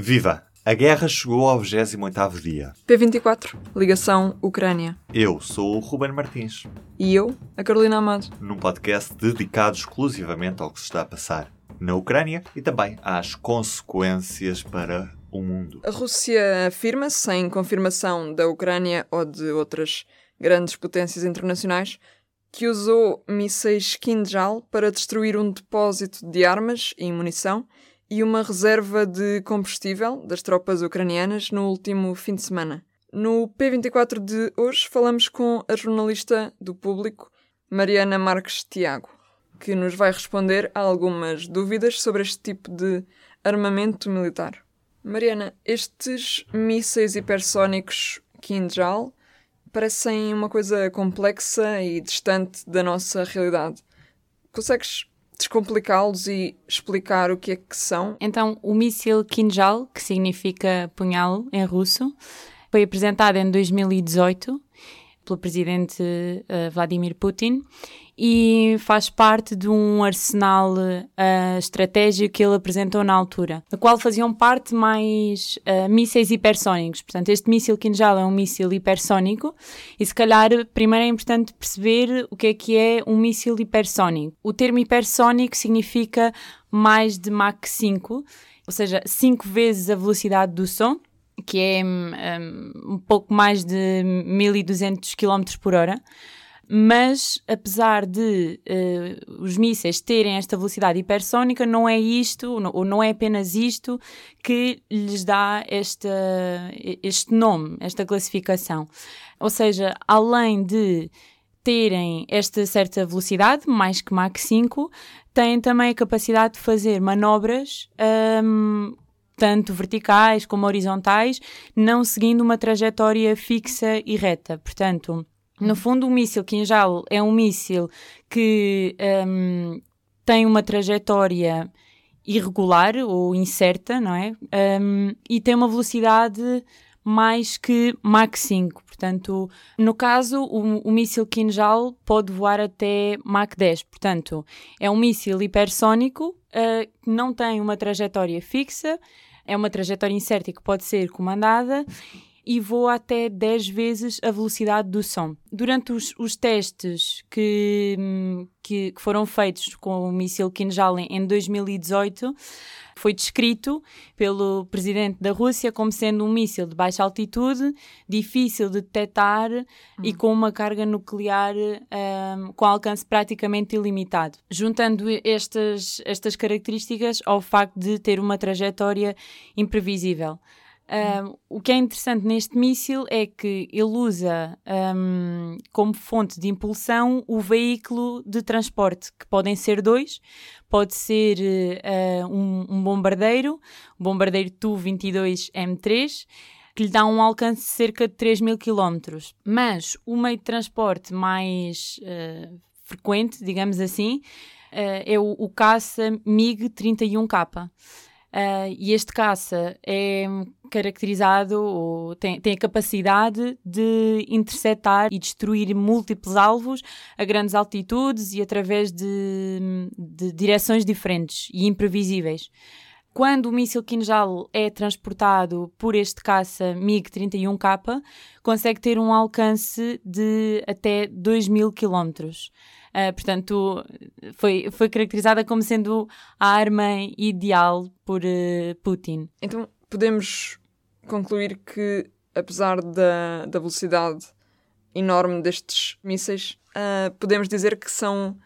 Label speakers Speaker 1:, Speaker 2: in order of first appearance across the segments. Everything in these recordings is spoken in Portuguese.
Speaker 1: Viva! A guerra chegou ao 28º dia.
Speaker 2: P24, ligação Ucrânia.
Speaker 1: Eu sou o Ruben Martins,
Speaker 2: E eu, a Carolina Amado.
Speaker 1: num podcast dedicado exclusivamente ao que se está a passar na Ucrânia e também às consequências para o mundo.
Speaker 2: A Rússia afirma, sem confirmação da Ucrânia ou de outras grandes potências internacionais, que usou mísseis Kinjal para destruir um depósito de armas e munição e uma reserva de combustível das tropas ucranianas no último fim de semana. No P24 de hoje falamos com a jornalista do público Mariana Marques Tiago, que nos vai responder a algumas dúvidas sobre este tipo de armamento militar. Mariana, estes mísseis hipersónicos Kinjal parecem uma coisa complexa e distante da nossa realidade. Consegues descomplicá-los e explicar o que é que são?
Speaker 3: Então, o míssil Kinjal, que significa punhal em russo, foi apresentado em 2018 pelo presidente uh, Vladimir Putin e faz parte de um arsenal uh, estratégico que ele apresentou na altura, da qual faziam parte mais uh, mísseis hipersónicos. Portanto, este míssil Kinjal é um míssil hipersónico e se calhar primeiro é importante perceber o que é que é um míssil hipersónico. O termo hipersónico significa mais de Mach 5, ou seja, 5 vezes a velocidade do som, que é um, um pouco mais de 1200 km por hora mas apesar de uh, os mísseis terem esta velocidade hipersónica, não é isto, ou não é apenas isto, que lhes dá esta, este nome, esta classificação. Ou seja, além de terem esta certa velocidade, mais que Mach 5, têm também a capacidade de fazer manobras. Um, tanto verticais como horizontais, não seguindo uma trajetória fixa e reta. Portanto, no fundo, o míssil Kinjal é um míssil que um, tem uma trajetória irregular ou incerta, não é? Um, e tem uma velocidade mais que Mach 5. Portanto, no caso, o, o míssil Kinjal pode voar até Mach 10. Portanto, é um míssil hipersónico uh, que não tem uma trajetória fixa, é uma trajetória incerta que pode ser comandada e voa até 10 vezes a velocidade do som. Durante os, os testes que, que, que, foram feitos com o míssil Kinjal em 2018, foi descrito pelo presidente da Rússia como sendo um míssil de baixa altitude, difícil de detectar e com uma carga nuclear um, com alcance praticamente ilimitado. Juntando estas, estas características ao facto de ter uma trajetória imprevisível. Um, o que é interessante neste míssil é que ele usa um, como fonte de impulsão o veículo de transporte, que podem ser dois, pode ser uh, um, um, bombardeiro, o bombardeiro Tu-22M3, que lhe dá um alcance de cerca de 3 mil km. Mas o meio de transporte mais uh, frequente, digamos assim, uh, é o, o caça MiG-31K. Uh, e este caça é caracterizado ou tem, tem a capacidade de interceptar e destruir múltiplos alvos a grandes altitudes e através de, de direções diferentes e imprevisíveis. Quando o míssil Kinjal é transportado por este caça MiG-31K, consegue ter um alcance de até 2 mil quilómetros. Uh, portanto, foi, foi caracterizada como sendo a arma ideal por uh, Putin.
Speaker 2: Então, podemos concluir que, apesar da, da velocidade enorme destes mísseis, uh, podemos dizer que são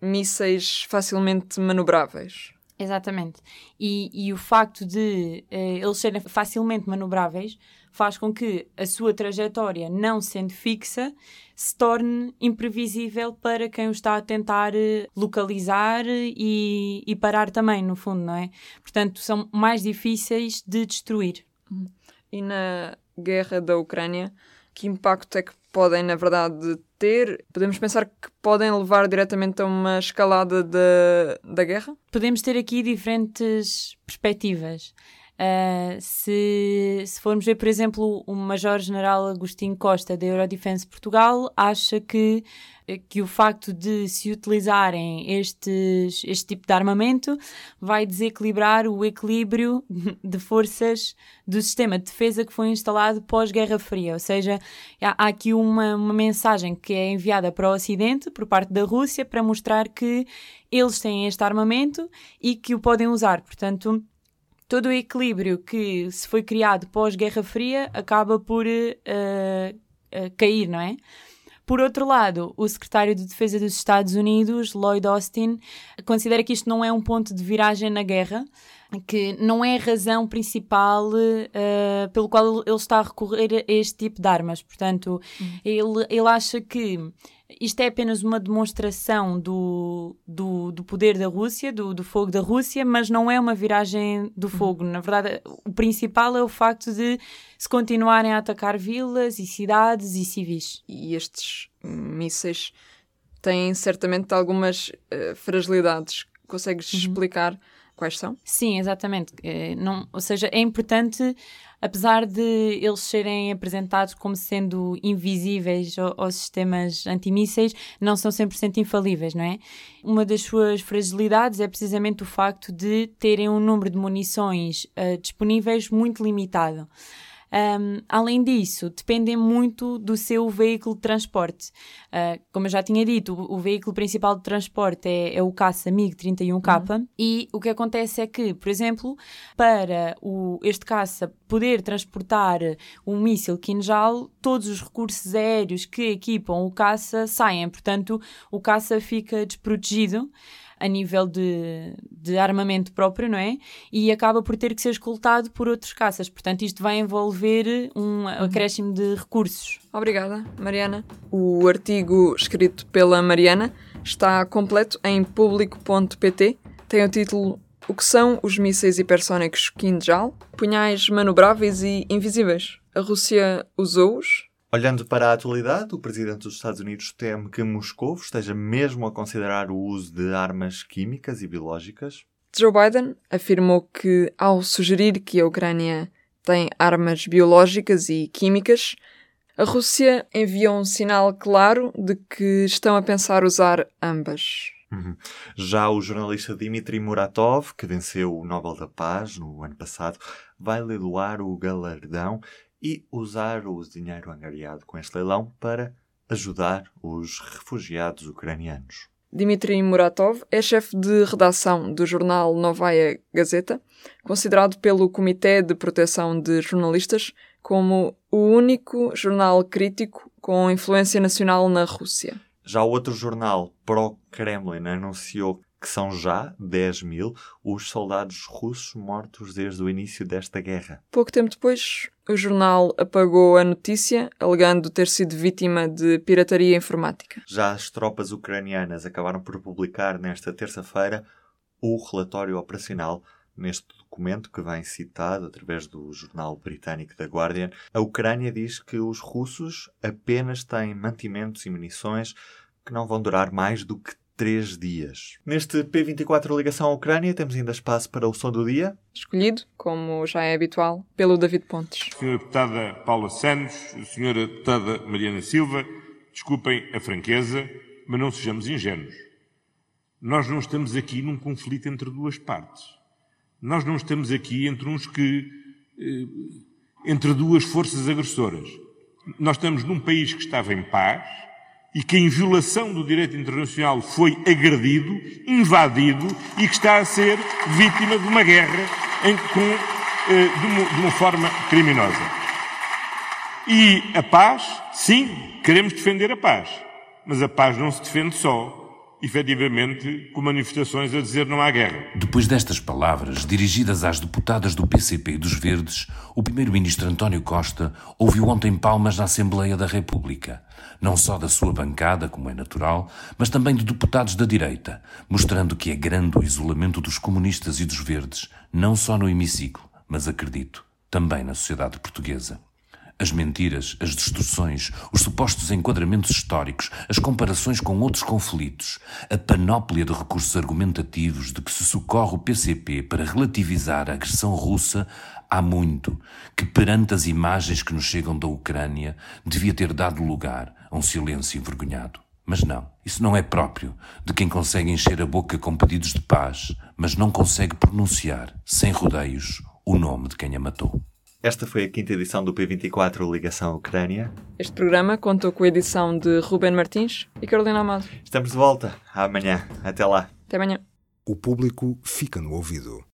Speaker 2: mísseis facilmente manobráveis.
Speaker 3: Exatamente. E, e o facto de uh, eles serem facilmente manobráveis faz com que a sua trajetória, não sendo fixa, se torne imprevisível para quem o está a tentar uh, localizar e, e parar também, no fundo, não é? Portanto, são mais difíceis de destruir.
Speaker 2: E na guerra da Ucrânia, que impacto é que podem, na verdade, ter? Podemos pensar que podem levar diretamente a uma escalada da, da guerra?
Speaker 3: Podemos ter aqui diferentes perspectivas. Uh, se, se formos ver, por exemplo, o Major-General Agostinho Costa da Eurodefense Portugal acha que, que o facto de se utilizarem estes, este tipo de armamento vai desequilibrar o equilíbrio de forças do sistema de defesa que foi instalado pós-Guerra Fria. Ou seja, há, aqui uma, uma mensagem que é enviada para o Ocidente por parte da Rússia para mostrar que eles têm este armamento e que o podem usar. Portanto, todo o equilíbrio que se foi criado pós-Guerra Fria acaba por uh, uh, cair, não é? Por outro lado, o secretário de Defesa dos Estados Unidos, Lloyd Austin, considera que isto não é um ponto de viragem na guerra, que não é a razão principal uh, pelo qual ele está a recorrer a este tipo de armas. Portanto, uhum. ele, ele acha que isto é apenas uma demonstração do, do, do poder da Rússia, do, do, fogo da Rússia, mas não é uma viragem do uhum. fogo. Na verdade, o principal é o facto de se continuarem a atacar vilas e cidades e civis.
Speaker 2: E estes mísseis têm certamente algumas uh, fragilidades. Consegues uhum. explicar quais são?
Speaker 3: Sim, exatamente. É, não, ou seja, é importante apesar de eles serem apresentados como sendo invisíveis aos sistemas antimísseis, não são 100% infalíveis, não é? Uma das suas fragilidades é precisamente o facto de terem um número de munições uh, disponíveis muito limitado. Um, além disso, dependem muito do seu veículo de transporte. Uh, como eu já tinha dito, o, o, veículo principal de transporte é, é o caça MiG-31K uhum. e o que acontece é que, por exemplo, para o, este caça poder transportar um míssil Kinjal, todos os recursos aéreos que equipam o caça saem, portanto, o caça fica desprotegido a nível de, de armamento próprio, não é? E acaba por ter que ser escoltado por outros caças. Portanto, isto vai envolver um acréscimo de recursos.
Speaker 2: Obrigada, Mariana. O artigo escrito pela Mariana está completo em público.pt. Tem o título O que são os mísseis hipersónicos Kinjal? Punhais manobráveis e invisíveis. A Rússia usou-os
Speaker 1: Olhando para a atualidade, o presidente dos Estados Unidos teme que Moscou esteja mesmo a considerar o uso de armas químicas e biológicas.
Speaker 2: Joe Biden afirmou que, ao sugerir que a Ucrânia tem armas biológicas e químicas, a Rússia enviou um sinal claro de que estão a pensar usar ambas.
Speaker 1: Uhum. Já o jornalista Dmitry Muratov, que venceu o Nobel da Paz no ano passado, vai leiloar o galardão e usar o dinheiro angariado com este leilão para ajudar os refugiados ucranianos.
Speaker 2: Dmitry Muratov é chefe de redação do jornal Novaya Gazeta, considerado pelo Comitê de Proteção de Jornalistas como o único jornal crítico com influência nacional na Rússia.
Speaker 1: Já o outro jornal, Pro-Kremlin, anunciou que são já 10 mil os soldados russos mortos desde o início desta guerra.
Speaker 2: Pouco tempo depois, o jornal apagou a notícia, alegando ter sido vítima de pirataria informática.
Speaker 1: Já as tropas ucranianas acabaram por publicar nesta terça-feira o relatório operacional. Neste documento, que vem citado através do jornal britânico The Guardian, a Ucrânia diz que os russos apenas têm mantimentos e munições que não vão durar mais do que três dias. Neste P24 Ligação à Ucrânia temos ainda espaço para o som do dia.
Speaker 2: Escolhido, como já é habitual, pelo David Pontes.
Speaker 4: Senhora Deputada Paula Santos, Senhora Deputada Mariana Silva, desculpem a franqueza, mas não sejamos ingênuos. Nós não estamos aqui num conflito entre duas partes. Nós não estamos aqui entre uns que. Eh, entre duas forças agressoras. Nós estamos num país que estava em paz e que, em violação do direito internacional, foi agredido, invadido e que está a ser vítima de uma guerra em, com, eh, de, uma, de uma forma criminosa. E a paz, sim, queremos defender a paz, mas a paz não se defende só efetivamente, com manifestações a dizer não há guerra.
Speaker 5: Depois destas palavras, dirigidas às deputadas do PCP e dos Verdes, o primeiro-ministro António Costa ouviu ontem palmas na Assembleia da República, não só da sua bancada, como é natural, mas também de deputados da direita, mostrando que é grande o isolamento dos comunistas e dos Verdes, não só no hemiciclo, mas acredito, também na sociedade portuguesa. As mentiras, as distorções, os supostos enquadramentos históricos, as comparações com outros conflitos, a panóplia de recursos argumentativos de que se socorre o PCP para relativizar a agressão russa, há muito que, perante as imagens que nos chegam da Ucrânia, devia ter dado lugar a um silêncio envergonhado. Mas não, isso não é próprio de quem consegue encher a boca com pedidos de paz, mas não consegue pronunciar, sem rodeios, o nome de quem a matou.
Speaker 1: Esta foi a quinta edição do P24 Ligação Ucrânia.
Speaker 2: Este programa contou com a edição de Ruben Martins e Carolina Amado.
Speaker 1: Estamos de volta amanhã. Até lá.
Speaker 2: Até amanhã.
Speaker 6: O público fica no ouvido.